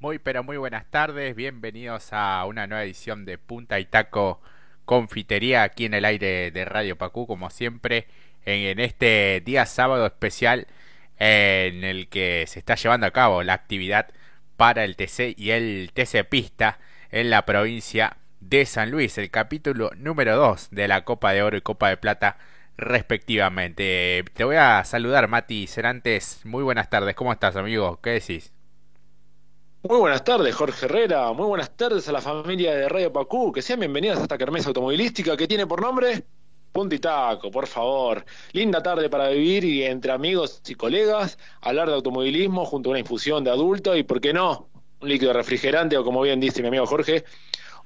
Muy pero muy buenas tardes, bienvenidos a una nueva edición de Punta y Taco Confitería aquí en el aire de Radio Pacú, como siempre, en, este día sábado especial en el que se está llevando a cabo la actividad para el TC y el TC Pista en la provincia de San Luis, el capítulo número 2 de la Copa de Oro y Copa de Plata respectivamente. Te voy a saludar, Mati Cerantes. Muy buenas tardes, ¿cómo estás, amigo? ¿Qué decís? Muy buenas tardes, Jorge Herrera. Muy buenas tardes a la familia de Radio Pacú. Que sean bienvenidas a esta kermesa automovilística que tiene por nombre Puntitaco, por favor. Linda tarde para vivir y entre amigos y colegas hablar de automovilismo junto a una infusión de adulto y, ¿por qué no? Un líquido refrigerante o, como bien dice mi amigo Jorge,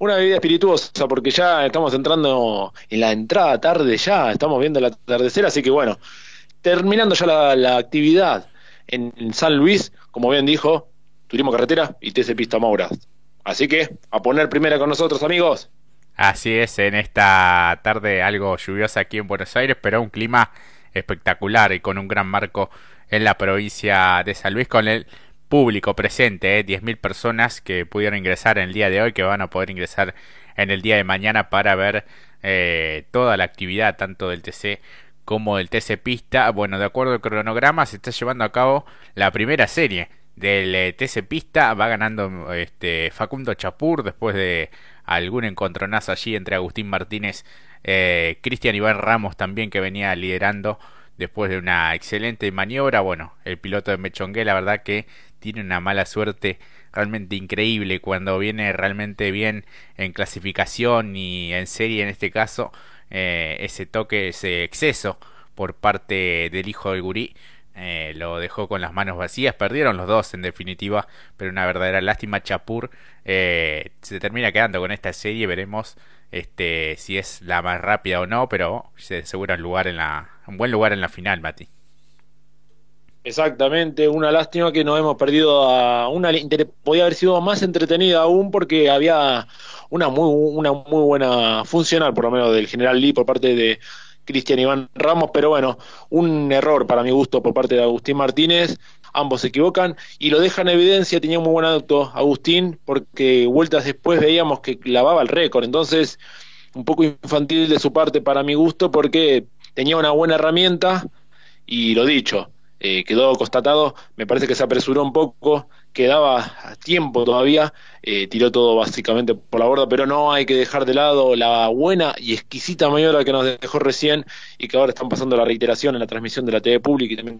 una bebida espirituosa porque ya estamos entrando en la entrada tarde ya, estamos viendo el atardecer, así que bueno, terminando ya la actividad en San Luis, como bien dijo, Turismo Carretera y TC Pista Maura. Así que a poner primera con nosotros, amigos. Así es, en esta tarde algo lluviosa aquí en Buenos Aires, pero un clima espectacular y con un gran marco en la provincia de San Luis con el público presente, eh, 10.000 personas que pudieron ingresar en el día de hoy, que van a poder ingresar en el día de mañana para ver eh, toda la actividad, tanto del TC como del TC Pista. Bueno, de acuerdo al cronograma, se está llevando a cabo la primera serie del eh, TC Pista. Va ganando este, Facundo Chapur después de algún encontronazo allí entre Agustín Martínez, eh, Cristian Iván Ramos también que venía liderando después de una excelente maniobra. Bueno, el piloto de Mechongué la verdad que tiene una mala suerte realmente increíble cuando viene realmente bien en clasificación y en serie en este caso eh, ese toque, ese exceso por parte del hijo del gurí eh, lo dejó con las manos vacías, perdieron los dos en definitiva, pero una verdadera lástima. Chapur eh, se termina quedando con esta serie, veremos este, si es la más rápida o no, pero se asegura un, lugar en la, un buen lugar en la final, Mati. Exactamente, una lástima que nos hemos perdido a una podía haber sido más entretenida aún porque había una muy una muy buena funcional por lo menos del general Lee por parte de Cristian Iván Ramos, pero bueno, un error para mi gusto por parte de Agustín Martínez. Ambos se equivocan y lo dejan en evidencia. Tenía un muy buen auto Agustín, porque vueltas después veíamos que clavaba el récord. Entonces, un poco infantil de su parte para mi gusto, porque tenía una buena herramienta y lo dicho, eh, quedó constatado. Me parece que se apresuró un poco, quedaba tiempo todavía, eh, tiró todo básicamente por la borda, pero no hay que dejar de lado la buena y exquisita maniobra que nos dejó recién y que ahora están pasando la reiteración en la transmisión de la TV pública y también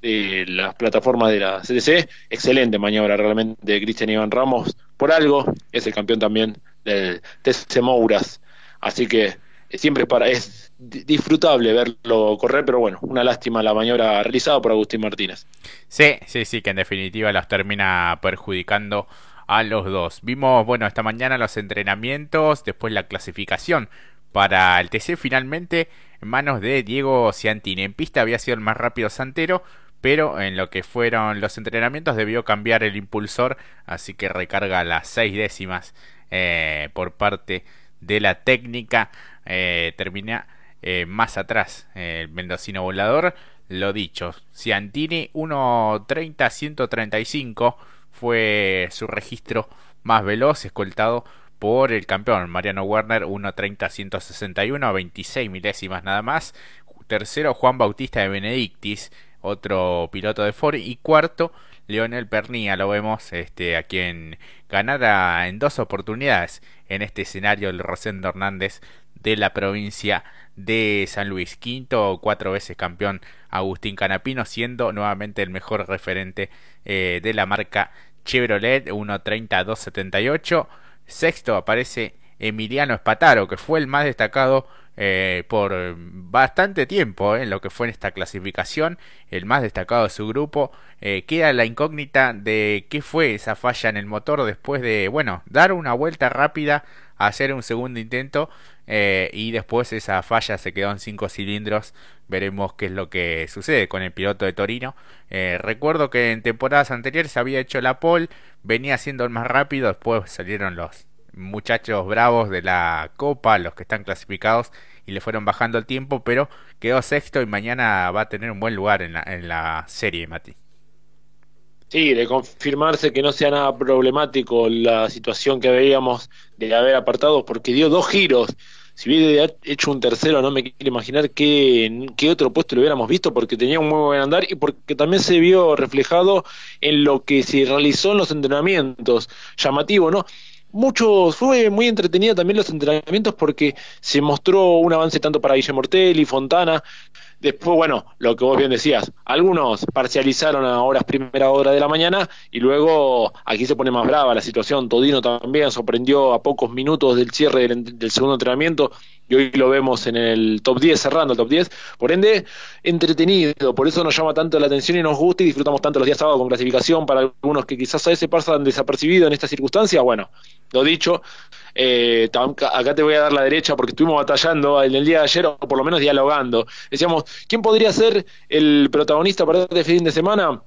de, las plataformas de la CTC. Excelente maniobra realmente de Cristian Iván Ramos, por algo es el campeón también del TC Mouras, así que siempre para es disfrutable verlo correr, pero bueno, una lástima la maniobra realizada por Agustín Martínez. Sí, sí, sí, que en definitiva los termina perjudicando a los dos. Vimos, bueno, esta mañana los entrenamientos, después la clasificación para el TC finalmente en manos de Diego Ciantini. En pista había sido el más rápido Santero, pero en lo que fueron los entrenamientos debió cambiar el impulsor, así que recarga las seis décimas eh, por parte de la técnica. Eh, termina eh, más atrás el mendocino volador. Lo dicho, Ciantini 1.30-135 fue su registro más veloz, escoltado por el campeón Mariano Werner 1.30-161, 26 milésimas nada más. Tercero Juan Bautista de Benedictis, otro piloto de Ford. Y cuarto Leonel Pernía, lo vemos este, a quien ganara en dos oportunidades en este escenario el Rosendo Hernández de la provincia de San Luis. Quinto, cuatro veces campeón Agustín Canapino, siendo nuevamente el mejor referente eh, de la marca Chevrolet 1.30-278. Sexto aparece Emiliano Espataro, que fue el más destacado eh, por bastante tiempo eh, en lo que fue en esta clasificación, el más destacado de su grupo. Eh, queda la incógnita de qué fue esa falla en el motor después de, bueno, dar una vuelta rápida, hacer un segundo intento y después esa falla se quedó en cinco cilindros. Veremos qué es lo que sucede con el piloto de Torino. recuerdo que en temporadas anteriores había hecho la pole, venía siendo el más rápido, después salieron los muchachos bravos de la Copa, los que están clasificados, y le fueron bajando el tiempo, pero quedó sexto y mañana va a tener un buen lugar en la, en la serie, Mati. Sí, de confirmarse que no sea nada problemático la situación que veíamos de haber apartado, porque dio dos giros. Si hubiera hecho un tercero, no me quiero imaginar qué, qué otro puesto lo hubiéramos visto, porque tenía un muy buen andar y porque también se vio reflejado en lo que se realizó en los entrenamientos. Llamativo, ¿no? Mucho, fue muy entretenido también los entrenamientos porque se mostró un avance tanto para Guillermo Mortelli, Fontana, Después, bueno, lo que vos bien decías, algunos parcializaron a horas primera hora de la mañana y luego aquí se pone más brava la situación. Todino también sorprendió a pocos minutos del cierre del, segundo entrenamiento y hoy lo vemos en el top 10, cerrando el top 10. Por ende, entretenido, por eso nos llama tanto la atención y nos gusta y disfrutamos tanto los días sábados con clasificación para algunos que quizás a veces pasan desapercibidos en esta circunstancia. Bueno, lo dicho, eh, acá te voy a dar la derecha porque estuvimos batallando en el día de ayer, o por lo menos dialogando. Decíamos, ¿quién podría ser el protagonista para este fin de semana?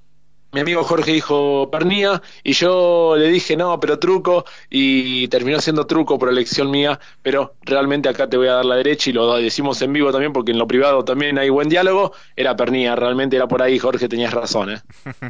Mi amigo Jorge dijo Pernía y yo le dije no, pero truco y terminó siendo truco por elección mía, pero realmente acá te voy a dar la derecha y lo decimos en vivo también porque en lo privado también hay buen diálogo, era Pernía, realmente era por ahí Jorge, tenías razón. ¿eh?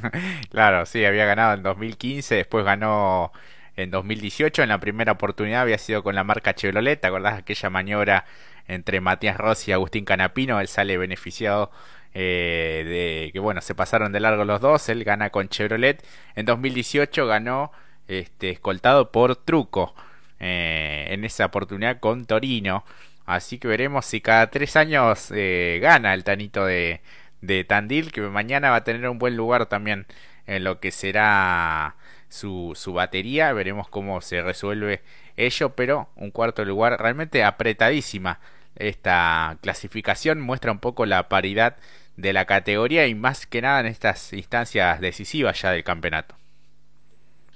claro, sí, había ganado en 2015, después ganó en 2018. En la primera oportunidad había sido con la marca Chevrolet. ¿Te acordás aquella maniobra entre Matías Rossi y Agustín Canapino? Él sale beneficiado eh, de que, bueno, se pasaron de largo los dos. Él gana con Chevrolet. En 2018 ganó este, escoltado por Truco. Eh, en esa oportunidad con Torino. Así que veremos si cada tres años eh, gana el Tanito de, de Tandil, que mañana va a tener un buen lugar también en lo que será su, su batería. Veremos cómo se resuelve ello, pero un cuarto lugar realmente apretadísima. Esta clasificación muestra un poco la paridad de la categoría y más que nada en estas instancias decisivas ya del campeonato.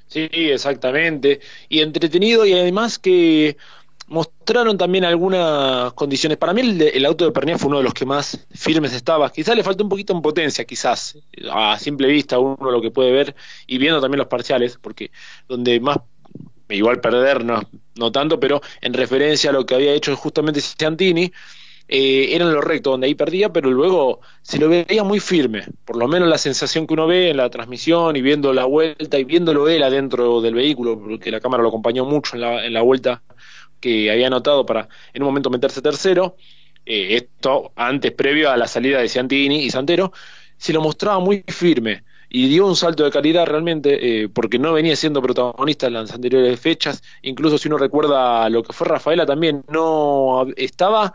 Sí, exactamente. Y entretenido y además que mostraron también algunas condiciones. Para mí el, auto de Pernía fue uno de los que más firmes estaba. Quizás le faltó un poquito en potencia, quizás, a simple vista uno lo que puede ver y viendo también los parciales, porque donde más, igual perder no, tanto, pero en referencia a lo que había hecho justamente Ciantini, eh, era en recto, donde ahí perdía, pero luego se lo veía muy firme, por lo menos la sensación que uno ve en la transmisión y viendo la vuelta y viéndolo él adentro del vehículo, porque la cámara lo acompañó mucho en la, en la vuelta que había anotado para en un momento meterse tercero, eh, esto antes previo a la salida de Ciantini y Santero, se lo mostraba muy firme y dio un salto de calidad realmente, eh, porque no venía siendo protagonista en las anteriores fechas, incluso si uno recuerda lo que fue Rafaela también, no estaba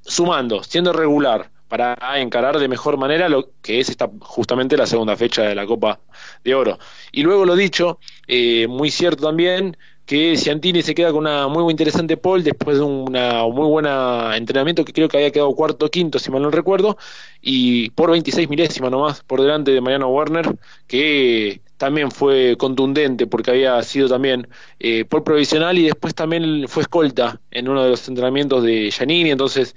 sumando, siendo regular para encarar de mejor manera lo que es esta justamente la segunda fecha de la Copa de Oro. Y luego lo dicho, eh, muy cierto también, que Ciantini se queda con una muy interesante pole después de una muy buena entrenamiento que creo que había quedado cuarto quinto si mal no recuerdo y por 26 milésimas nomás por delante de Mariano Werner que también fue contundente porque había sido también eh, provisional y después también fue escolta en uno de los entrenamientos de Giannini. Entonces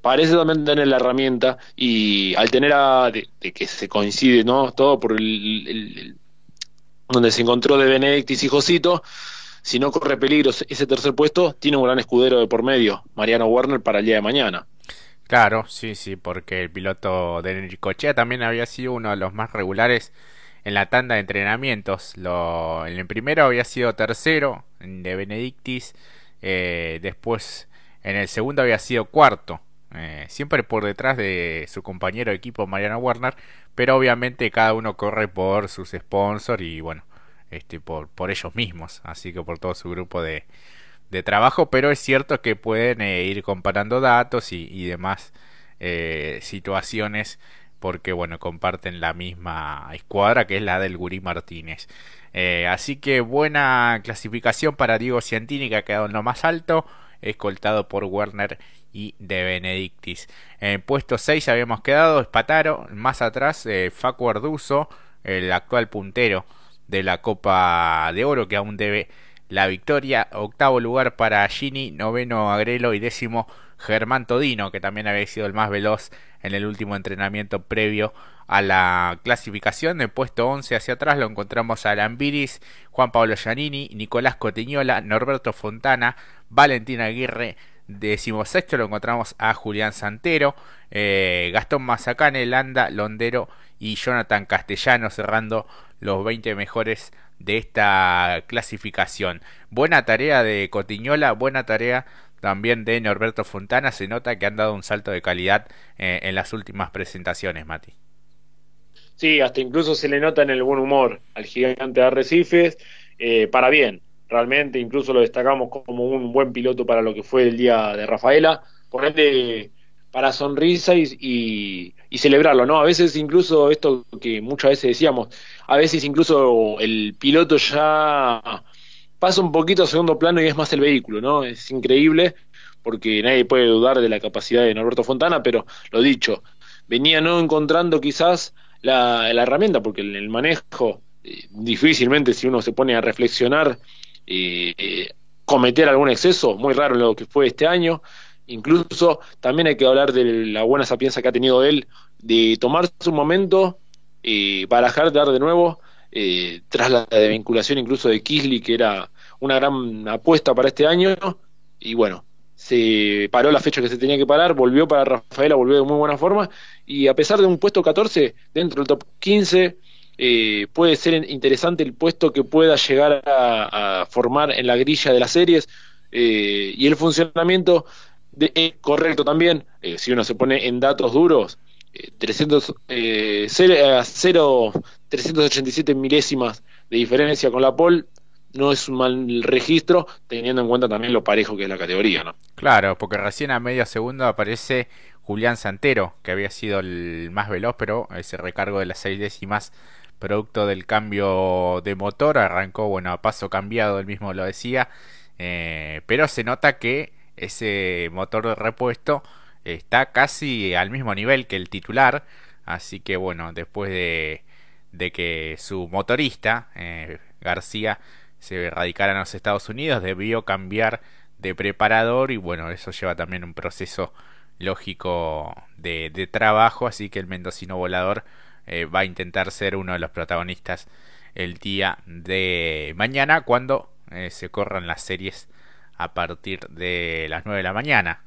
parece también tener la herramienta y al tener a de, que se coincide no todo por el, donde se encontró de Benedictis y Josito si no corre peligro ese tercer puesto, tiene un gran escudero de por medio, Mariano Werner, para el día de mañana. Claro, sí, sí, porque el piloto de Enricochea también había sido uno de los más regulares en la tanda de entrenamientos. Lo, en el primero había sido tercero de Benedictis, eh, después en el segundo había sido cuarto, eh, siempre por detrás de su compañero de equipo Mariano Werner, pero obviamente cada uno corre por sus sponsors y bueno, este, por, ellos mismos, así que por todo su grupo de, de trabajo, pero es cierto que pueden eh, ir comparando datos y, y demás eh, situaciones porque bueno, comparten la misma escuadra que es la del Gurí Martínez. Eh, así que buena clasificación para Diego Ciantini que ha quedado en lo más alto, escoltado por Werner y de Benedictis. En puesto 6 habíamos quedado, Espataro, más atrás Facu Arduzo, el actual puntero de la Copa de Oro que aún debe la victoria. Octavo lugar para Gini, noveno Agrelo y décimo Germán Todino, que también había sido el más veloz en el último entrenamiento previo a la clasificación. De puesto 11 hacia atrás lo encontramos a Lambiris, Juan Pablo Giannini, Nicolás Cotiñola, Norberto Fontana, Valentín Aguirre. Décimo sexto lo encontramos a Julián Santero, eh, Gastón Mazacane, Landa, Londero y Jonathan Castellano cerrando los 20 mejores de esta clasificación. Buena tarea de Cotiñola, buena tarea también de Norberto Fontana. Se nota que han dado un salto de calidad eh, en las últimas presentaciones, Mati. Sí, hasta incluso se le nota en el buen humor al gigante de Arrecifes, eh, para bien, realmente, incluso lo destacamos como un buen piloto para lo que fue el día de Rafaela, por ende, para sonrisa y, y, celebrarlo, ¿no? A veces incluso esto que muchas veces decíamos, a veces incluso el piloto ya pasa un poquito a segundo plano y es más el vehículo, ¿no? Es increíble porque nadie puede dudar de la capacidad de Norberto Fontana, pero lo dicho, venía no encontrando quizás la, herramienta, porque el, el manejo, eh, difícilmente si uno se pone a reflexionar, eh, eh, cometer algún exceso, muy raro lo que fue este año. Incluso también hay que hablar de la buena sapiencia que ha tenido él de tomarse un momento, eh, barajar, dar de nuevo, eh, tras la vinculación incluso de Kisley, que era una gran apuesta para este año, y bueno, se paró la fecha que se tenía que parar, volvió para Rafaela, volvió de muy buena forma, y a pesar de un puesto 14 dentro del top 15, eh, puede ser interesante el puesto que pueda llegar a, formar en la grilla de las series eh, y el funcionamiento eh, correcto también, si uno se pone en datos duros, 300, 0, 387 milésimas de diferencia con la Pol no es un mal registro teniendo en cuenta también lo parejo que es la categoría, ¿no? Claro, porque recién a medio segundo aparece Julián Santero, que había sido el más veloz, pero ese recargo de las seis décimas producto del cambio de motor, arrancó, bueno, a paso cambiado, él mismo lo decía, eh, pero se nota que ese motor de repuesto está casi al mismo nivel que el titular, así que bueno, después de, de que su motorista, eh, García, se radicara en los Estados Unidos, debió cambiar de preparador y bueno, eso lleva también un proceso lógico de, de trabajo, así que el mendocino volador eh, va a intentar ser uno de los protagonistas el día de mañana cuando eh, se corran las series a partir de las 9 de la mañana.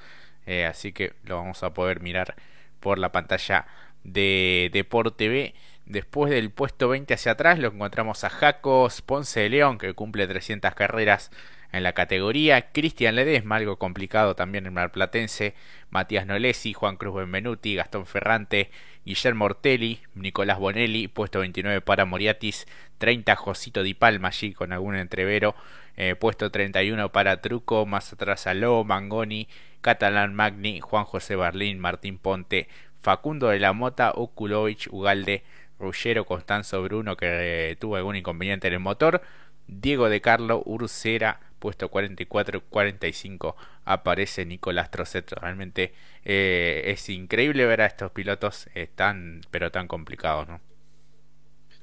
Eh, así que lo vamos a poder mirar por la pantalla de Deporte TV. Después del puesto 20 hacia atrás lo encontramos a Jacos Ponce de León que cumple 300 carreras en la categoría. Cristian Ledesma, algo complicado también en Marplatense. Matías Nolesi, Juan Cruz Benvenuti, Gastón Ferrante, Guillermo Ortelli, Nicolás Bonelli, puesto 29 para Moriatis, 30 Josito Di Palma allí con algún entrevero, eh, puesto 31 para Truco, más atrás Aló, Mangoni, Catalán Magni, Juan José Barlín, Martín Ponte, Facundo de la Mota, Okulovich, Ugalde, Ruggero, Constanzo Bruno que eh, tuvo algún inconveniente en el motor, Diego de Carlo, Ursera, puesto 44-45 aparece Nicolás Trocet. Realmente eh, es increíble ver a estos pilotos tan, pero tan complicados, ¿no?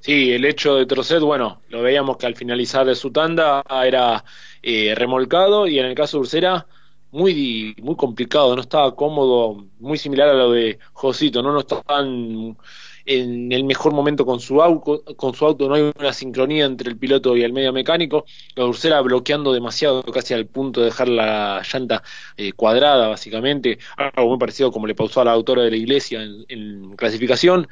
Sí, el hecho de Trocet, bueno, lo veíamos que al finalizar de su tanda era eh, remolcado y en el caso de Ursera muy, muy complicado, no estaba cómodo, muy similar a lo de Josito, no, no estaban en el mejor momento con su auto, con su auto no hay una sincronía entre el piloto y el medio mecánico, la Ursera bloqueando demasiado casi al punto de dejar la llanta eh, cuadrada básicamente, algo muy parecido como le pausó a la autora de la iglesia en, clasificación,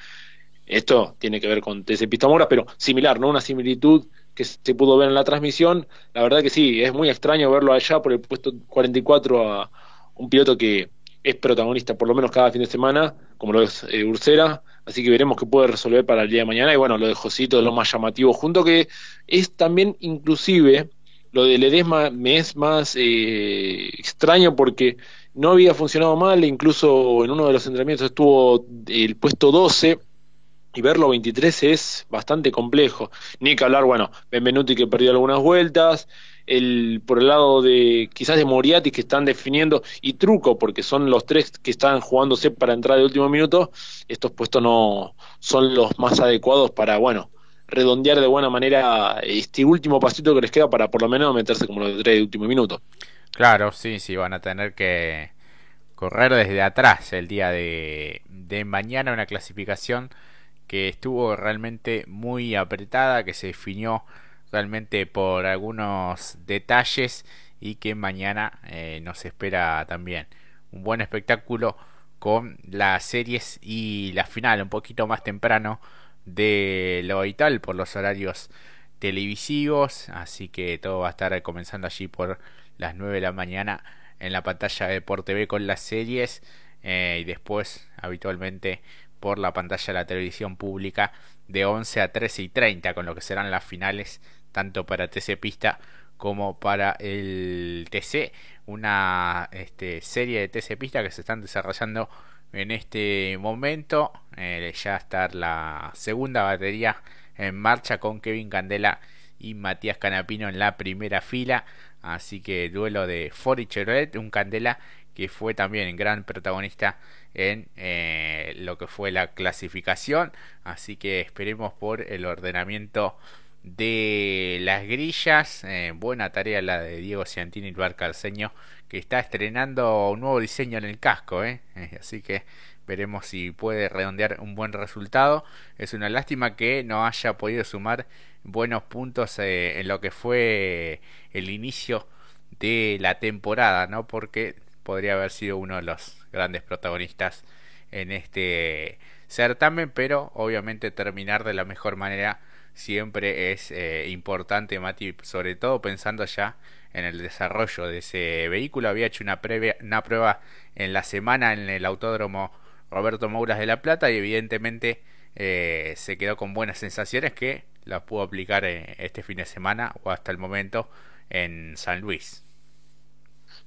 esto tiene que ver con TC Pistamora, pero similar, ¿no? Una similitud que se pudo ver en la transmisión, la verdad que sí, es muy extraño verlo allá por el puesto 44 a un piloto que es protagonista por lo menos cada fin de semana, como lo es eh, Ursera, así que veremos qué puede resolver para el día de mañana. Y bueno, lo de Josito es lo más llamativo, junto que es también inclusive lo de Ledesma me es más eh, extraño porque no había funcionado mal, incluso en uno de los entrenamientos estuvo el puesto 12 y verlo 23 es bastante complejo. Ni que hablar, bueno, Benvenuti que perdió algunas vueltas, el por el lado de quizás de Moriarty que están definiendo y Truco porque son los tres que están jugándose para entrar de último minuto estos puestos no son los más adecuados para bueno redondear de buena manera este último pasito que les queda para por lo menos meterse como los tres de último minuto claro sí sí van a tener que correr desde atrás el día de, de mañana una clasificación que estuvo realmente muy apretada que se definió realmente por algunos detalles y que mañana eh, nos espera también. Un buen espectáculo con las series y la final un poquito más temprano de lo habitual por los horarios televisivos, así que todo va a estar comenzando allí por las 9 de la mañana en la pantalla de Por TV con las series eh, y después habitualmente por la pantalla de la televisión pública de 11 a 13 y 30 con lo que serán las finales tanto para TC Pista como para el TC una este, serie de TC Pista que se están desarrollando en este momento eh, ya está la segunda batería en marcha con Kevin Candela y Matías Canapino en la primera fila. Así que duelo de Ford y un Candela que fue también gran protagonista en eh, lo que fue la clasificación. Así que esperemos por el ordenamiento de las grillas. Eh, buena tarea la de Diego Ciantini y Bar Calceño, que está estrenando un nuevo diseño en el casco. Eh. así que Veremos si puede redondear un buen resultado. Es una lástima que no haya podido sumar buenos puntos eh, en lo que fue el inicio de la temporada, ¿no? Porque podría haber sido uno de los grandes protagonistas en este certamen, pero obviamente terminar de la mejor manera siempre es eh, importante, Mati, sobre todo pensando ya en el desarrollo de ese vehículo. Había hecho una, previa, una prueba en la semana en el autódromo Roberto Mouras de La Plata y evidentemente eh, se quedó con buenas sensaciones que las pudo aplicar eh, este fin de semana o hasta el momento en San Luis.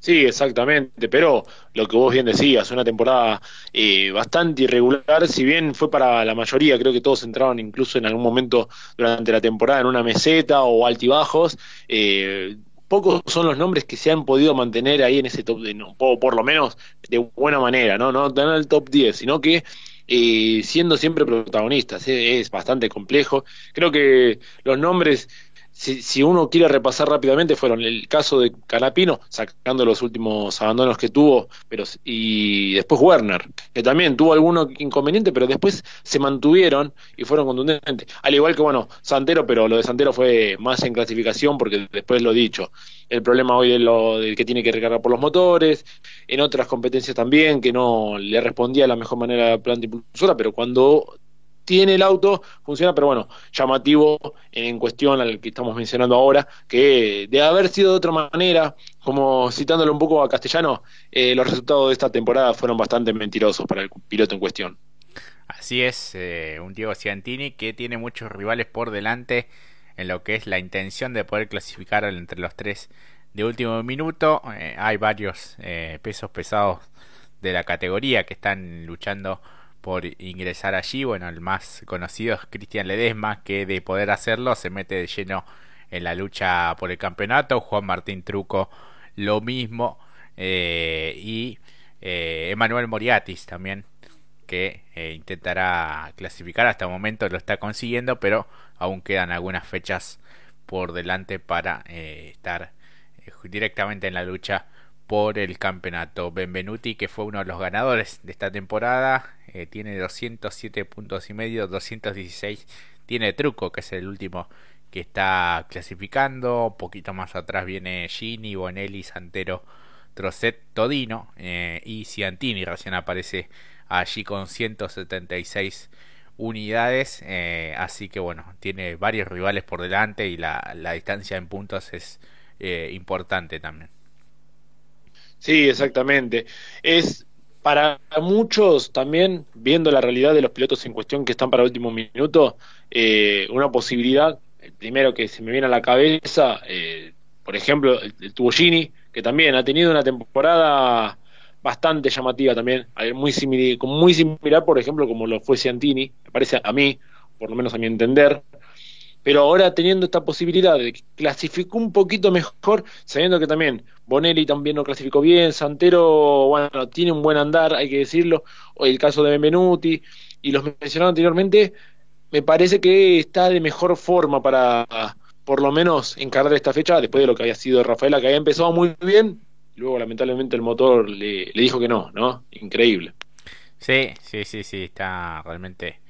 Sí, exactamente, pero lo que vos bien decías, una temporada eh, bastante irregular, si bien fue para la mayoría, creo que todos entraron incluso en algún momento durante la temporada en una meseta o altibajos, eh, pocos son los nombres que se han podido mantener ahí en ese top, de, no, por lo menos de buena manera, no, no tener el top 10, sino que eh, siendo siempre protagonistas. es bastante complejo. Creo que los nombres si, si, uno quiere repasar rápidamente, fueron el caso de Canapino, sacando los últimos abandonos que tuvo, pero y después Werner, que también tuvo alguno inconveniente, pero después se mantuvieron y fueron contundentes. Al igual que, bueno, Santero, pero lo de Santero fue más en clasificación, porque después lo dicho, el problema hoy es lo del que tiene que recargar por los motores, en otras competencias también, que no le respondía de la mejor manera a la planta impulsora, pero cuando tiene el auto, funciona, pero bueno, llamativo en cuestión al que estamos mencionando ahora, que de haber sido de otra manera, como citándolo un poco a castellano, eh, los resultados de esta temporada fueron bastante mentirosos para el piloto en cuestión. Así es, eh, un Diego Ciantini que tiene muchos rivales por delante en lo que es la intención de poder clasificar entre los tres de último minuto. Eh, hay varios pesos pesados de la categoría que están luchando por ingresar allí. Bueno, el más conocido es Cristian Ledesma, que de poder hacerlo se mete de lleno en la lucha por el campeonato. Juan Martín Truco lo mismo. Eh, y eh, Emanuel Moriatis también, que eh, intentará clasificar. Hasta el momento lo está consiguiendo, pero aún quedan algunas fechas por delante para estar directamente en la lucha por el campeonato. Benvenuti, que fue uno de los ganadores de esta temporada, eh, tiene 207 puntos y medio, 216 tiene Truco, que es el último que está clasificando. Un poquito más atrás viene Gini, Bonelli, Santero, Trocet, Todino eh, y Ciantini. Recién aparece allí con 176 unidades. Eh, así que bueno, tiene varios rivales por delante y la, la distancia en puntos es importante también. Sí, exactamente. Es para muchos también, viendo la realidad de los pilotos en cuestión que están para el último minuto, eh, una posibilidad, el primero que se me viene a la cabeza, eh, por ejemplo, el, el Tubogini, que también ha tenido una temporada bastante llamativa también, muy similar, muy similar, por ejemplo, como lo fue Ciantini, me parece a mí, por lo menos a mi entender, pero ahora teniendo esta posibilidad de que clasificó un poquito mejor, sabiendo que también Bonelli también lo clasificó bien, Santero, bueno, tiene un buen andar, hay que decirlo, el caso de Benvenuti, y los mencionados anteriormente, me parece que está de mejor forma para por lo menos encarar esta fecha después de lo que había sido Rafaela, que había empezado muy bien, y luego lamentablemente el motor le, le dijo que no, ¿no? Increíble. Sí, sí, sí, sí, está realmente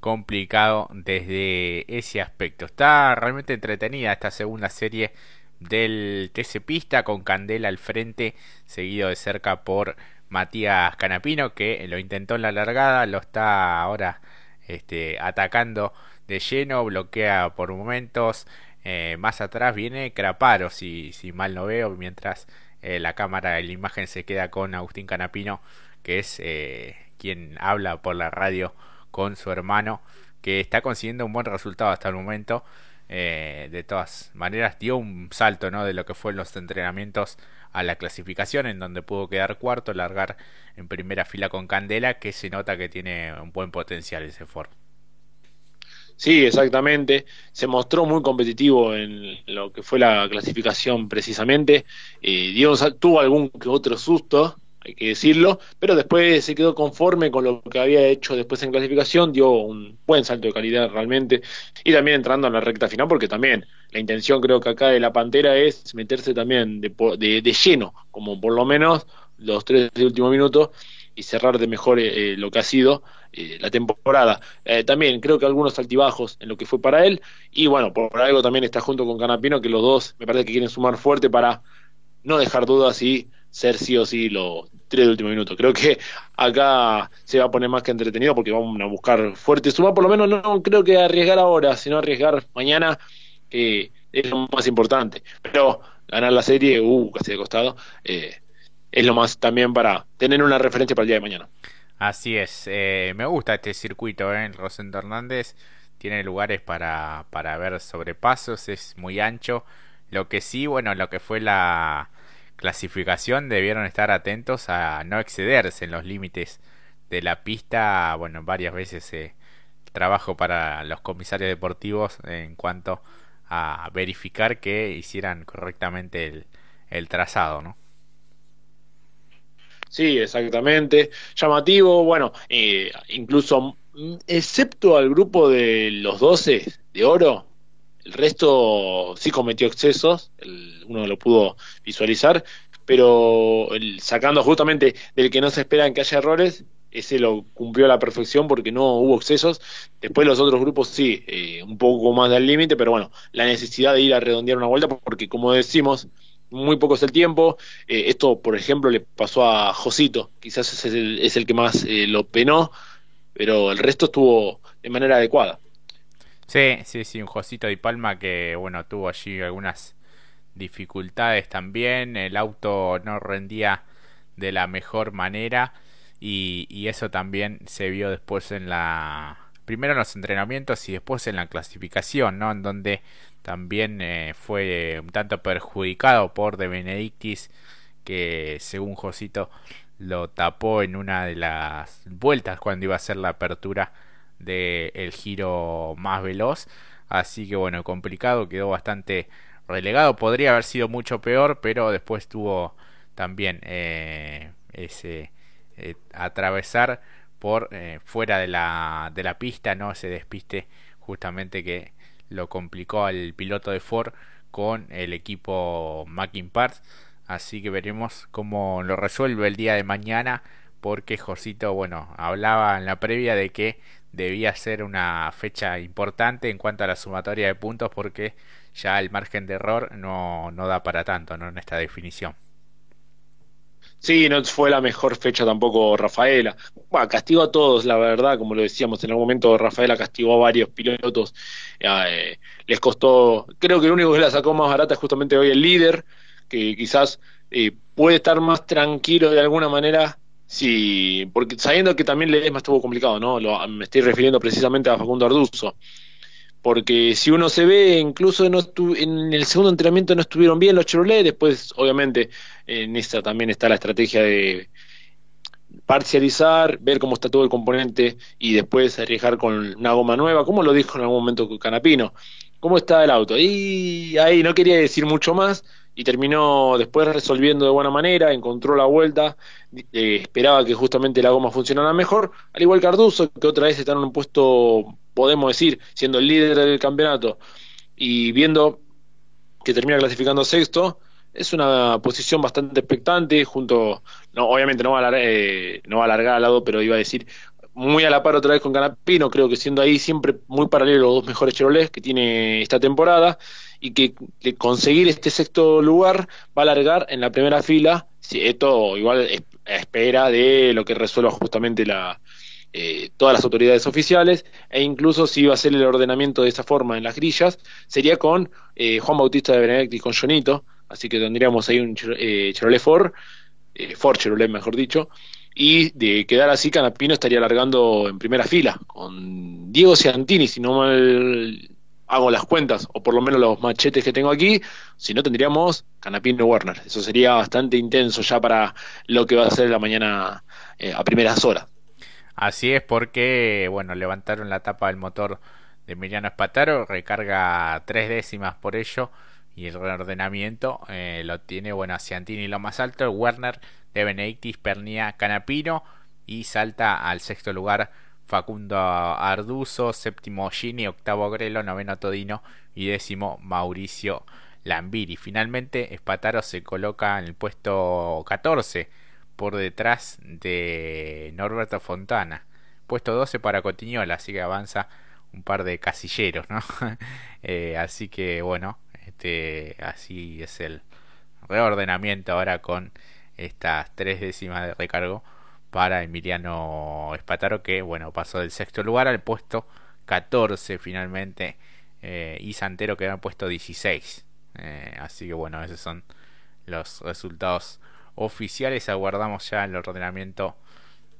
complicado desde ese aspecto. Está realmente entretenida esta segunda serie del TC Pista con Candela al frente, seguido de cerca por Matías Canapino, que lo intentó en la largada, lo está ahora este, atacando de lleno, bloquea por momentos. Eh, más atrás viene Craparo, si, si mal no veo, mientras eh, la cámara, la imagen se queda con Agustín Canapino, que es eh, quien habla por la radio con su hermano, que está consiguiendo un buen resultado hasta el momento. De todas maneras, dio un salto ¿no? de lo que fue en los entrenamientos a la clasificación, en donde pudo quedar cuarto, largar en primera fila con Candela, que se nota que tiene un buen potencial ese Ford. Sí, exactamente. Se mostró muy competitivo en lo que fue la clasificación precisamente. Eh, dio, tuvo algún que otro susto, hay que decirlo, pero después se quedó conforme con lo que había hecho después en clasificación, dio un buen salto de calidad realmente. Y también entrando en la recta final, porque también la intención creo que acá de la Pantera es meterse también de, de, de lleno, como por lo menos los tres últimos minutos y cerrar de mejor eh, eh, lo que ha sido eh, la temporada. también creo que algunos altibajos en lo que fue para él y bueno, por, algo también está junto con Canapino que los dos me parece que quieren sumar fuerte para no dejar dudas y ser sí o sí los tres últimos minutos. Creo que acá se va a poner más que entretenido porque vamos a buscar fuerte suma, por lo menos no creo que arriesgar ahora, sino arriesgar mañana, que es lo más importante. Pero ganar la serie, uh, casi de costado, eh, es lo más también para tener una referencia para el día de mañana. Así es, eh, me gusta este circuito, ¿eh? Rosendo Hernández tiene lugares para, para ver sobrepasos, es muy ancho. Lo que sí, bueno, lo que fue la clasificación debieron estar atentos a no excederse en los límites de la pista. Bueno, varias veces eh, trabajo para los comisarios deportivos en cuanto a verificar que hicieran correctamente el, trazado, ¿no? Sí, exactamente. Llamativo, bueno, eh, incluso, mm, excepto al grupo de los 12 de oro, el resto sí cometió excesos, uno lo pudo visualizar, pero sacando justamente del que no se esperan que haya errores, ese lo cumplió a la perfección porque no hubo excesos. Después los otros grupos sí, eh, un poco más del límite, pero bueno, la necesidad de ir a redondear una vuelta, porque como decimos, muy poco es el tiempo. Eh, esto, por ejemplo, le pasó a Josito, quizás es el, es el que más eh, lo penó, pero el resto estuvo de manera adecuada. Sí, sí, sí, un Josito de Palma que, bueno, tuvo allí algunas dificultades también, el auto no rendía de la mejor manera y, eso también se vio después en la primero en los entrenamientos y después en la clasificación, ¿no? En donde también eh, fue un tanto perjudicado por De Benedictis, que según Josito lo tapó en una de las vueltas cuando iba a ser la apertura del giro más veloz. Así que bueno, complicado, quedó bastante relegado. Podría haber sido mucho peor, pero después tuvo también eh, ese eh, atravesar por eh, fuera de la, de la pista, no se despiste justamente que lo complicó al piloto de Ford con el equipo Mackin Parts. Así que veremos cómo lo resuelve el día de mañana. Porque Josito, bueno, hablaba en la previa de que debía ser una fecha importante en cuanto a la sumatoria de puntos. Porque ya el margen de error no, no da para tanto ¿no? en esta definición. Sí, no fue la mejor fecha tampoco Rafaela. Bueno, castigó a todos, la verdad, como lo decíamos, en algún momento Rafaela castigó a varios pilotos. Eh, les costó, creo que el único que la sacó más barata es justamente hoy el líder, que quizás eh, puede estar más tranquilo de alguna manera, sí, porque sabiendo que también Ledesma estuvo complicado, ¿no? Lo, me estoy refiriendo precisamente a Facundo Arduzo porque si uno se ve, incluso en el segundo entrenamiento no estuvieron bien los Chevrolet, después obviamente en esta también está la estrategia de parcializar, ver cómo está todo el componente y después arriesgar con una goma nueva, como lo dijo en algún momento Canapino, cómo está el auto. Y ahí no quería decir mucho más y terminó después resolviendo de buena manera, encontró la vuelta, eh, esperaba que justamente la goma funcionara mejor, al igual que Arduzo, que otra vez está en un puesto podemos decir, siendo el líder del campeonato y viendo que termina clasificando sexto, es una posición bastante expectante, junto, no, obviamente no va, a eh, no va a alargar al lado, pero iba a decir muy a la par otra vez con Canapino, creo que siendo ahí siempre muy paralelo los dos mejores Chevrolets que tiene esta temporada y que, conseguir este sexto lugar va a alargar en la primera fila, si esto igual a espera de lo que resuelva justamente la, eh, todas las autoridades oficiales, e incluso si iba a ser el ordenamiento de esa forma en las grillas, sería con eh, Juan Bautista de Benedict y con Jonito, así que tendríamos ahí un eh, Chevrolet Ford, Ford Chevrolet mejor dicho, y de quedar así Canapino estaría largando en primera fila, con Diego Ciantini, si no mal hago las cuentas, o por lo menos los machetes que tengo aquí, si no tendríamos Canapino Werner. Eso sería bastante intenso ya para lo que va a ser la mañana a primeras horas. Así es porque, bueno, levantaron la tapa del motor de Emiliano Espataro, recarga tres décimas por ello y el reordenamiento eh, lo tiene, bueno, Ciantini lo más alto, Werner de Benedictis, Pernia, Canapino y salta al sexto lugar Facundo Arduzo, séptimo Gini, octavo Grelo, noveno Todino y décimo Mauricio Lambiri. Finalmente, Espataro se coloca en el puesto 14 por detrás de Norberto Fontana. Puesto 12 para Cotiñola, así que avanza un par de casilleros, ¿no? Eh, así que bueno, este, así es el reordenamiento ahora con estas tres décimas de recargo para Emiliano Espataro que bueno pasó del sexto lugar al puesto 14 finalmente eh, y Santero quedó en puesto 16 eh, así que bueno esos son los resultados oficiales. Aguardamos ya el ordenamiento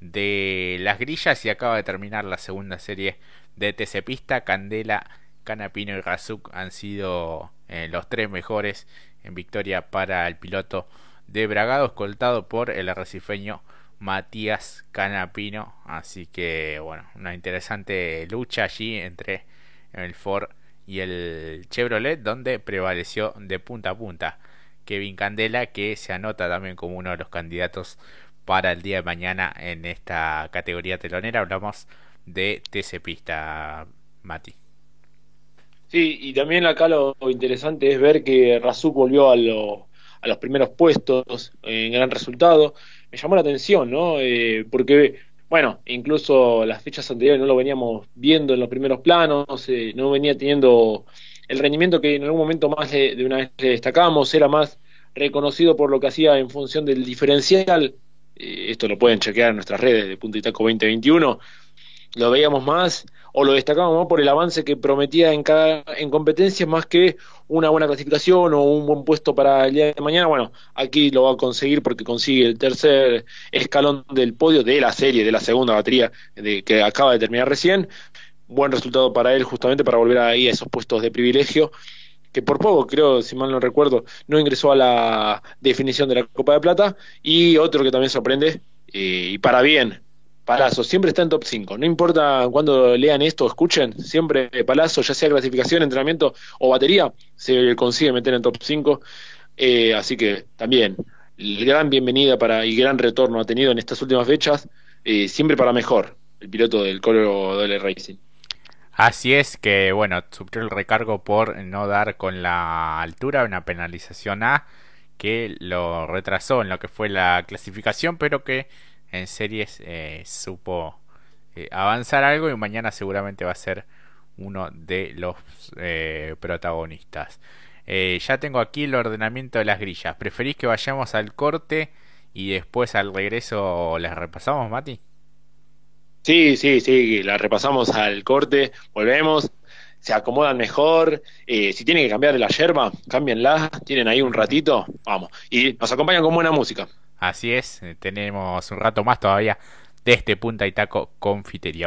de las grillas y acaba de terminar la segunda serie de TC Pista. Candela, Canapino y Razuk han sido eh, los tres mejores en victoria para el piloto de Bragado, escoltado por el arrecifeño Matías Canapino. Así que, bueno, una interesante lucha allí entre el Ford y el Chevrolet, donde prevaleció de punta a punta Kevin Candela, que se anota también como uno de los candidatos para el día de mañana en esta categoría telonera. Hablamos de TC Pista, Mati. Sí, y también acá lo interesante es ver que Razuk volvió a, a los primeros puestos en gran resultado. Me llamó la atención, ¿no? Eh, porque, bueno, incluso las fechas anteriores no lo veníamos viendo en los primeros planos, eh, no venía teniendo el rendimiento que en algún momento más de, una vez destacamos era más reconocido por lo que hacía en función del diferencial. Eh, esto lo pueden chequear en nuestras redes de Punto y Taco 2021. Lo veíamos más o lo destacábamos por el avance que prometía en, cada, en competencias más que una buena clasificación o un buen puesto para el día de mañana. Bueno, aquí lo va a conseguir porque consigue el tercer escalón del podio de la serie, de la segunda batería que acaba de terminar recién buen resultado para él justamente para volver ahí a esos puestos de privilegio que por poco, creo, si mal no recuerdo, no ingresó a la definición de la Copa de Plata. Y otro que también sorprende, eh, y para bien, Palazzo, siempre está en top 5. No importa cuando lean esto o escuchen, siempre Palazzo, ya sea clasificación, entrenamiento o batería, se consigue meter en top 5. Eh, así que también, gran bienvenida para y gran retorno ha tenido en estas últimas fechas, eh, siempre para mejor, el piloto del Colo Dole Racing. Así es que, bueno, sufrió el recargo por no dar con la altura, una penalización A que lo retrasó en lo que fue la clasificación, pero que en series eh, supo eh, avanzar algo y mañana seguramente va a ser uno de los eh, protagonistas. ya tengo aquí el ordenamiento de las grillas. ¿Preferís que vayamos al corte y después al regreso las repasamos, Mati? Sí, sí, sí, la repasamos al corte, volvemos, se acomodan mejor, eh, si tienen que cambiar de la yerba, cámbienla, tienen ahí un ratito, vamos, y nos acompañan con buena música. Así es, eh, tenemos un rato más todavía de este Punta y Taco Confitería.